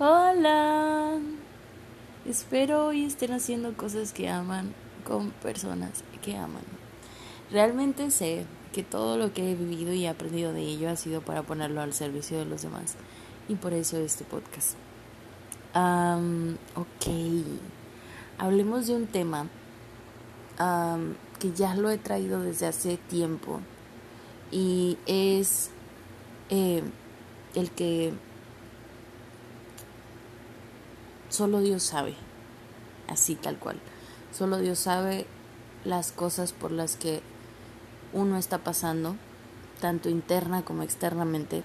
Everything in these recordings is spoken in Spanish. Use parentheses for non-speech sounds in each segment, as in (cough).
Hola. Espero hoy estén haciendo cosas que aman con personas que aman. Realmente sé que todo lo que he vivido y aprendido de ello ha sido para ponerlo al servicio de los demás. Y por eso este podcast. ok. Hablemos de un tema que ya lo he traído desde hace tiempo. Y es eh, el que solo Dios sabe, así tal cual. Solo Dios sabe las cosas por las que uno está pasando, tanto interna como externamente,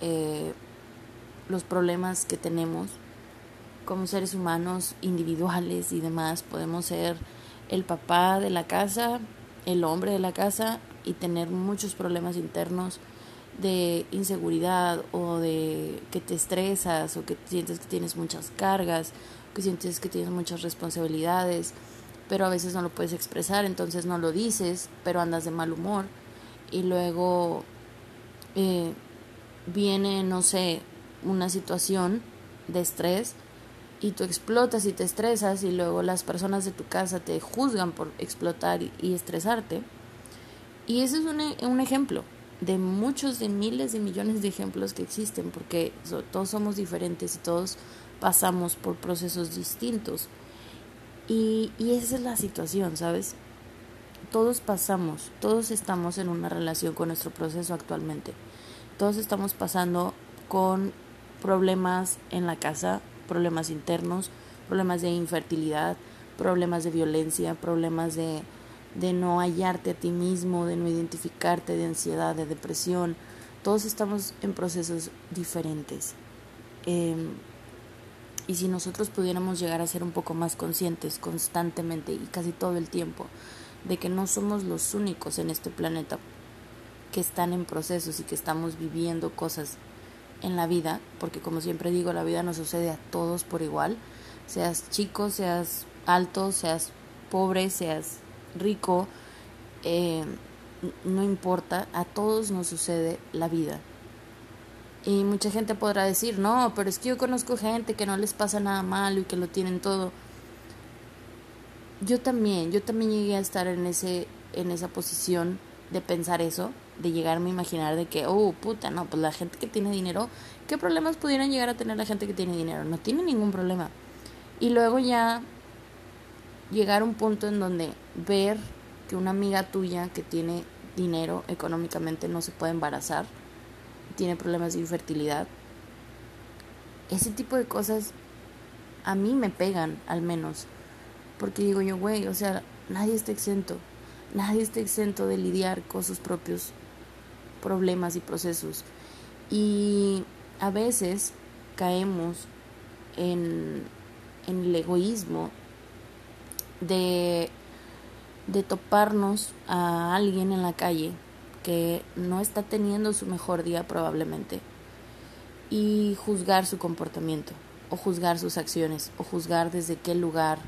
eh, los problemas que tenemos como seres humanos individuales y demás. Podemos ser el papá de la casa, el hombre de la casa y tener muchos problemas internos de inseguridad o de que te estresas o que sientes que tienes muchas cargas, que sientes que tienes muchas responsabilidades, pero a veces no lo puedes expresar, entonces no lo dices, pero andas de mal humor y luego eh, viene, no sé, una situación de estrés y tú explotas y te estresas y luego las personas de tu casa te juzgan por explotar y, estresarte. Y ese es un, un ejemplo de muchos, de miles de millones de ejemplos que existen, porque todos somos diferentes y todos pasamos por procesos distintos. Y, y esa es la situación, ¿sabes? Todos pasamos, todos estamos en una relación con nuestro proceso actualmente. Todos estamos pasando con problemas en la casa, problemas internos, problemas de infertilidad, problemas de violencia, problemas de de no hallarte a ti mismo, de no identificarte, de ansiedad, de depresión. Todos estamos en procesos diferentes. Em, y si nosotros pudiéramos llegar a ser un poco más conscientes constantemente y casi todo el tiempo de que no somos los únicos en este planeta que están en procesos y que estamos viviendo cosas en la vida, porque como siempre digo, la vida nos sucede a todos por igual, seas chico, seas alto, seas pobre, seas rico, eh, no importa, a todos nos sucede la vida. Y mucha gente podrá decir, no, pero es que yo conozco gente que no les pasa nada malo y que lo tienen todo. Yo también, yo también llegué a estar en, ese, en esa posición de pensar eso, de llegarme a imaginar de que, oh, puta, no, pues la gente que tiene dinero, ¿qué problemas pudieran llegar a tener la gente que tiene dinero? No tiene ningún problema. Y luego ya llegar a un punto en donde ver que una amiga tuya que tiene dinero económicamente no se puede embarazar, tiene problemas de infertilidad, ese tipo de cosas a mí me pegan al menos, porque digo yo, güey, o sea, nadie está exento, nadie está exento de lidiar con sus propios problemas y procesos. Y a veces caemos en, en el egoísmo de, de toparnos a alguien en la calle que no está teniendo su mejor día probablemente y juzgar su comportamiento o juzgar sus acciones o juzgar desde qué lugar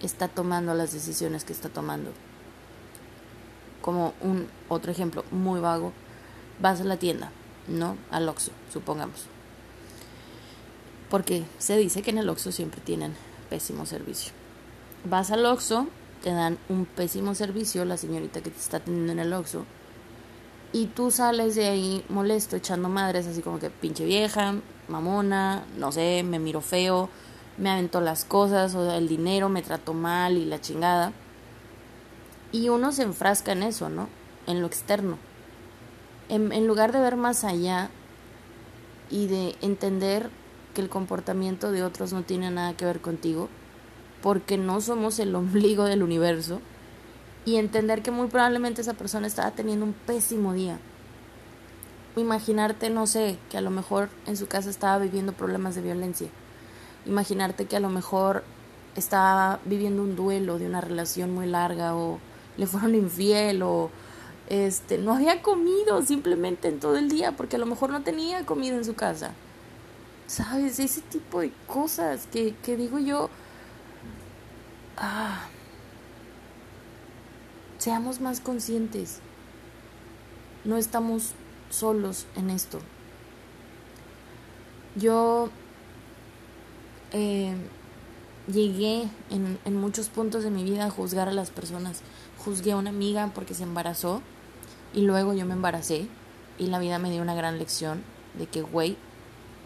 está tomando las decisiones que está tomando. Como un otro ejemplo muy vago, vas a la tienda, ¿no? Al Oxxo, supongamos. Porque se dice que en el Oxxo siempre tienen pésimo servicio vas al Oxxo, te dan un pésimo servicio, la señorita que te está atendiendo en el Oxxo, y tú sales de ahí molesto, echando madres, así como que pinche vieja, mamona, no sé, me miro feo, me aventó las cosas, o el dinero me trató mal y la chingada. Y uno se enfrasca en eso, ¿no? En lo externo. En, en lugar de ver más allá y de entender que el comportamiento de otros no tiene nada que ver contigo, porque no somos el ombligo del universo y entender que muy probablemente esa persona estaba teniendo un pésimo día. Imaginarte, no sé, que a lo mejor en su casa estaba viviendo problemas de violencia. Imaginarte que a lo mejor estaba viviendo un duelo de una relación muy larga o le fueron infiel o este no había comido simplemente en todo el día porque a lo mejor no tenía comida en su casa. ¿Sabes? Ese tipo de cosas que, que digo yo, ah, seamos más conscientes. No estamos solos en esto. Yo eh, llegué en, en muchos puntos de mi vida a juzgar a las personas. Juzgué a una amiga porque se embarazó y luego yo me embaracé y la vida me dio una gran lección de que, güey,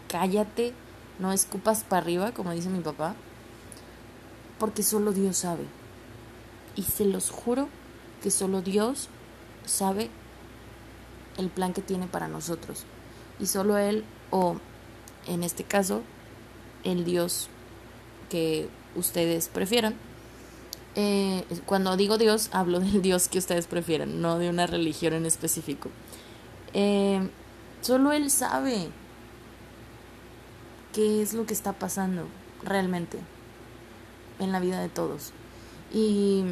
cállate, no escupas para arriba, como dice mi papá, porque solo Dios sabe. Y se los juro que solo Dios sabe el plan que tiene para nosotros. Y solo Él, o en este caso, el Dios que ustedes prefieran. Eh, cuando digo Dios, hablo del Dios que ustedes prefieran, no de una religión en específico. Eh, solo Él sabe qué es lo que está pasando realmente en la vida de todos. Y,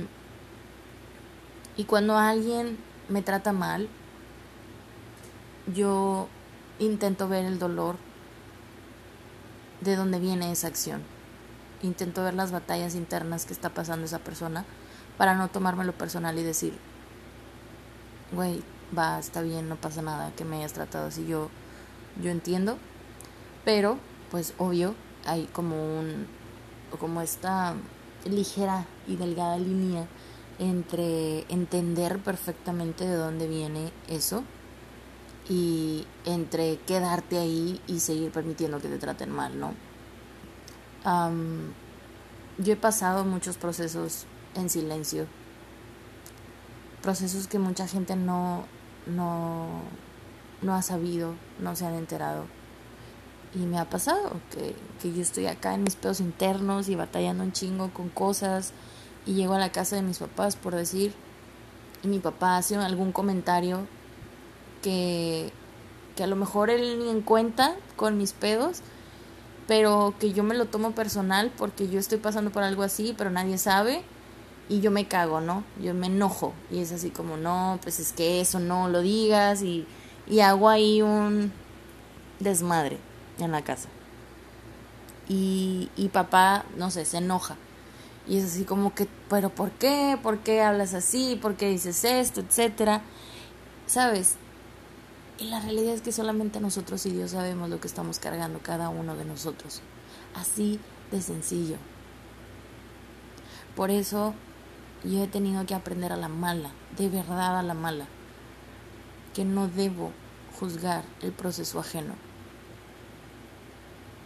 y cuando alguien me trata mal, yo intento ver el dolor de dónde viene esa acción. Intento ver las batallas internas que está pasando esa persona para no tomármelo personal y decir, güey, va, está bien, no pasa nada que me hayas tratado así. Yo, yo entiendo, pero pues obvio hay como un, como esta ligera y delgada línea entre entender perfectamente de dónde viene eso y entre quedarte ahí y seguir permitiendo que te traten mal, ¿no? yo he pasado muchos procesos en silencio, procesos que mucha gente no, no, no ha sabido, no se han enterado. Y me ha pasado que, que yo estoy acá en mis pedos internos y batallando un chingo con cosas y llego a la casa de mis papás por decir y mi papá hace algún comentario que, que a lo mejor él ni en cuenta con mis pedos, pero que yo me lo tomo personal porque yo estoy pasando por algo así, pero nadie sabe y yo me cago, ¿no? Yo me enojo y es así como, no, pues es que eso no lo digas y, y hago ahí un desmadre en la casa. Y, y papá, no sé, se enoja. Y es así como que, pero ¿por qué? ¿Por qué hablas así? ¿Por qué dices esto? Etcétera. ¿Sabes? Y la realidad es que solamente nosotros y Dios sabemos lo que estamos cargando cada uno de nosotros. Así de sencillo. Por eso yo he tenido que aprender a la mala, de verdad a la mala, que no debo juzgar el proceso ajeno.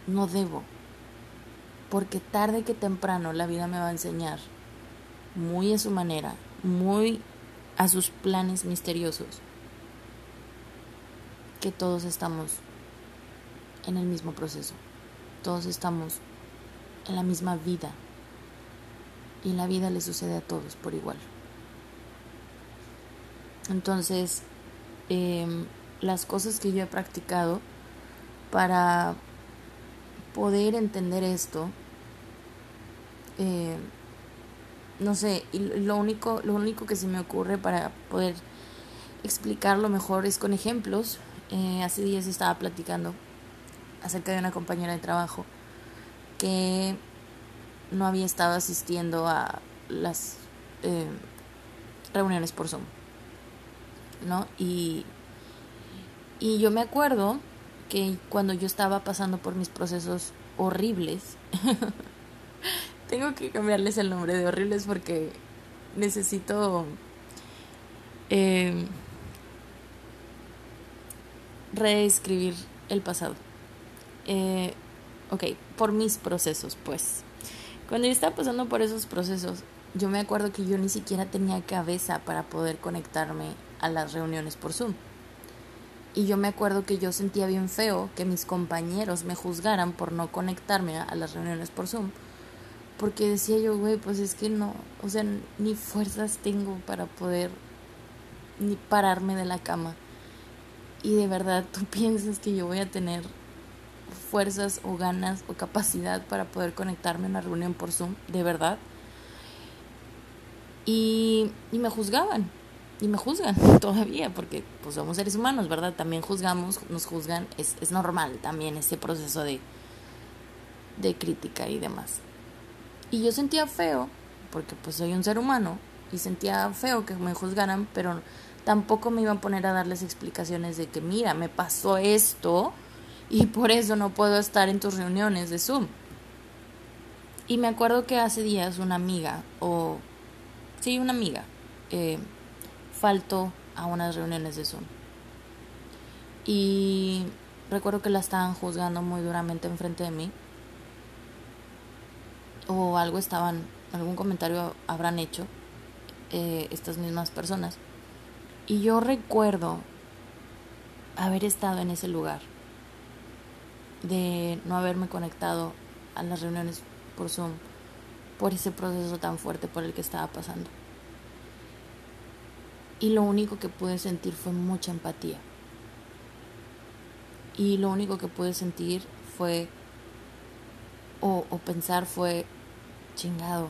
No debo, porque tarde que temprano la vida me va a enseñar, muy a su manera, muy a sus planes misteriosos, que todos estamos en el mismo proceso, todos estamos en la misma vida y la vida le sucede a todos por igual. Entonces, em, las cosas que yo he practicado para poder entender esto, eh, no sé, y lo único, lo único que se me ocurre para poder explicarlo mejor es con ejemplos eh, hace días estaba platicando acerca de una compañera de trabajo que no había estado asistiendo a las eh, reuniones por Zoom, ¿no? Y, y yo me acuerdo que cuando yo estaba pasando por mis procesos horribles, (laughs) tengo que cambiarles el nombre de horribles porque necesito eh, reescribir el pasado. Eh, ok, por mis procesos, pues. Cuando yo estaba pasando por esos procesos, yo me acuerdo que yo ni siquiera tenía cabeza para poder conectarme a las reuniones por Zoom. Y yo me acuerdo que yo sentía bien feo que mis compañeros me juzgaran por no conectarme a, las reuniones por Zoom. Porque decía yo, güey, pues es que no, o sea, ni fuerzas tengo para poder ni pararme de la cama y de verdad tú (laughs) piensas que yo voy a tener fuerzas o ganas o capacidad para poder conectarme a una reunión por Zoom, de verdad. Y, y me juzgaban, y me juzgan todavía, porque pues somos seres humanos, ¿verdad? También juzgamos, nos juzgan, es, es normal también ese proceso de, de crítica y demás. Y yo sentía feo, porque pues soy un ser humano, y sentía feo que me juzgaran, pero tampoco me iba a poner a darles explicaciones de que, mira, me pasó esto y por eso no puedo estar en tus reuniones de Zoom. Y me acuerdo que hace días una amiga, o sí, una amiga, eh, faltó a unas reuniones de Zoom. Y recuerdo que la estaban juzgando muy duramente enfrente de mí. O algo estaban, algún comentario habrán hecho eh, estas mismas personas. Y yo recuerdo haber estado en ese lugar, de no haberme conectado a las reuniones por Zoom, por ese proceso tan fuerte por el que estaba pasando. Y lo único que pude sentir fue mucha empatía. Y lo único que pude sentir fue, o, o pensar fue, chingado,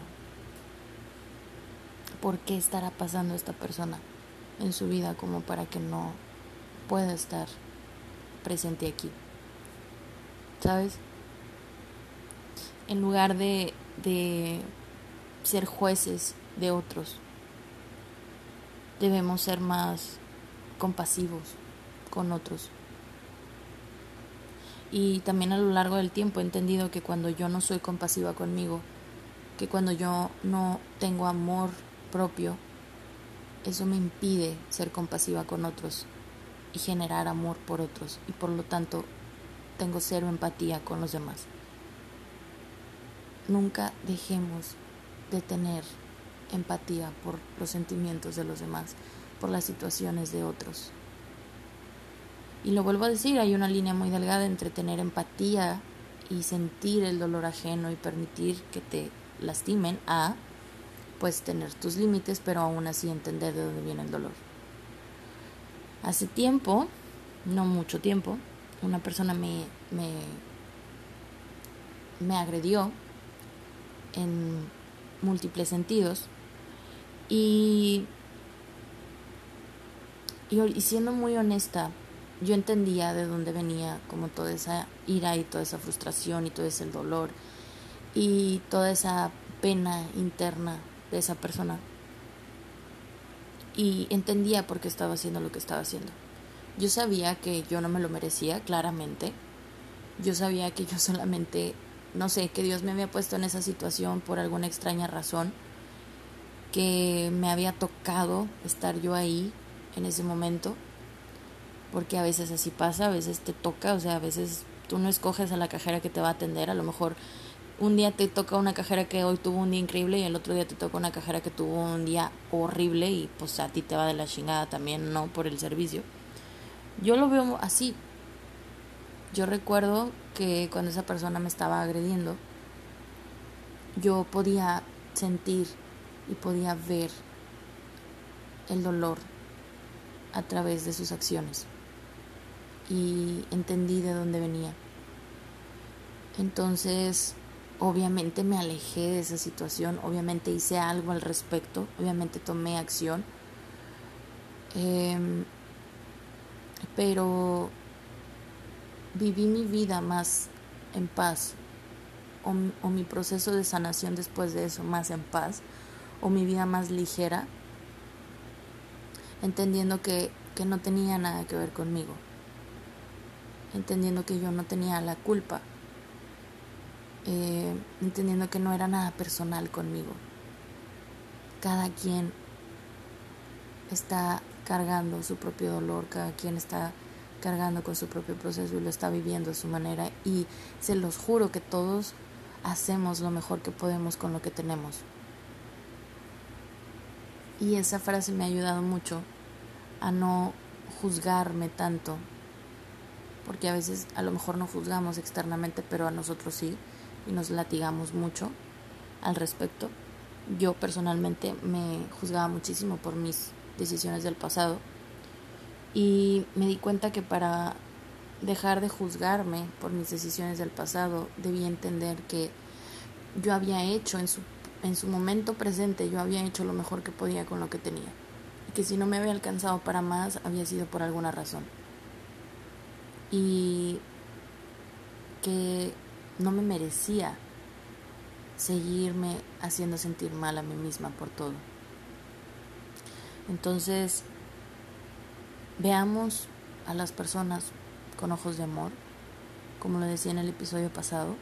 ¿por qué estará pasando esta persona en su vida como para que no pueda estar presente aquí? ¿Sabes? En lugar de, de ser jueces de otros, debemos ser más compasivos con otros. Y también a lo largo del tiempo he entendido que cuando yo no soy compasiva conmigo, que cuando yo no tengo amor propio, eso me impide ser compasiva con otros y generar amor por otros y por lo tanto tengo cero empatía con los demás. Nunca dejemos de tener empatía por los sentimientos de los demás, por las situaciones de otros. Y lo vuelvo a decir, hay una línea muy delgada entre tener empatía y sentir el dolor ajeno y permitir que te lastimen a pues tener tus límites, pero aún así entender de dónde viene el dolor. Hace tiempo, no mucho tiempo, una persona me, me, me agredió en múltiples sentidos y, y, siendo muy honesta, yo entendía de dónde venía como toda esa ira y toda esa frustración y todo ese dolor y toda esa pena interna de esa persona. Y entendía por qué estaba haciendo lo que estaba haciendo. Yo sabía que yo no me lo merecía, claramente. Yo sabía que yo solamente, no sé, que Dios me había puesto en esa situación por alguna extraña razón que me había tocado estar yo ahí en ese momento, porque a veces así pasa, a veces te toca, o sea, a veces tú no escoges a la cajera que te va a atender, a lo mejor un día te toca una cajera que hoy tuvo un día increíble y el otro día te toca una cajera que tuvo un día horrible y pues a ti te va de la chingada también, no por el servicio. Yo lo veo así. Yo recuerdo que cuando esa persona me estaba agrediendo, yo podía sentir y podía ver el dolor a través de sus acciones y entendí de dónde venía. Entonces, obviamente me alejé de esa situación, obviamente hice algo al respecto, obviamente tomé acción, em, pero viví mi vida más en paz o, o mi proceso de sanación después de eso más en paz o mi vida más ligera, entendiendo que, que no tenía nada que ver conmigo, entendiendo que yo no tenía la culpa, eh, entendiendo que no era nada personal conmigo. Cada quien está cargando su propio dolor, cada quien está cargando con su propio proceso y lo está viviendo a su manera y se los juro que todos hacemos lo mejor que podemos con lo que tenemos. Y esa frase me ha ayudado mucho a no juzgarme tanto, porque a veces a lo mejor no juzgamos externamente, pero a nosotros sí, y nos latigamos mucho al respecto. Yo personalmente me juzgaba muchísimo por mis decisiones del pasado y me di cuenta que para dejar de juzgarme por mis decisiones del pasado debía entender que yo había hecho en su en su momento presente yo había hecho lo mejor que podía con lo que tenía y que si no me había alcanzado para más había sido por alguna razón. Y que no me merecía seguirme haciendo sentir mal a mí misma por todo. Entonces veamos a las personas con ojos de amor como lo decía en el episodio pasado.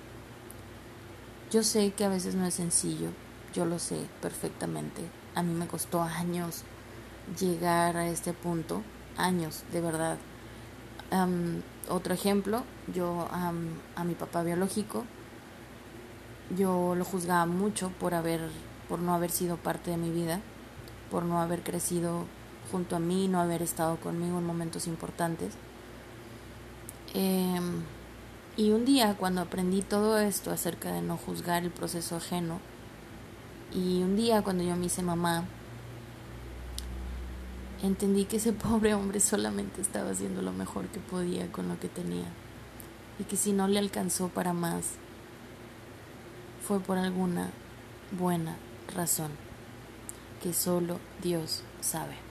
Yo sé que a veces no es sencillo, yo lo sé perfectamente. A mí me costó años llegar a este punto, años, de verdad. otro ejemplo, yo a mi papá biológico, yo lo juzgaba mucho por haber, por no haber sido parte de mi vida, por no haber crecido junto a mí, no haber estado conmigo en momentos importantes. Em, y un día cuando aprendí todo esto acerca de no juzgar el proceso ajeno, y un día cuando yo me hice mamá, entendí que ese (laughs) pobre hombre solamente estaba haciendo lo mejor que podía con lo que tenía, y que si no le alcanzó para más, fue por alguna buena razón que solo Dios sabe.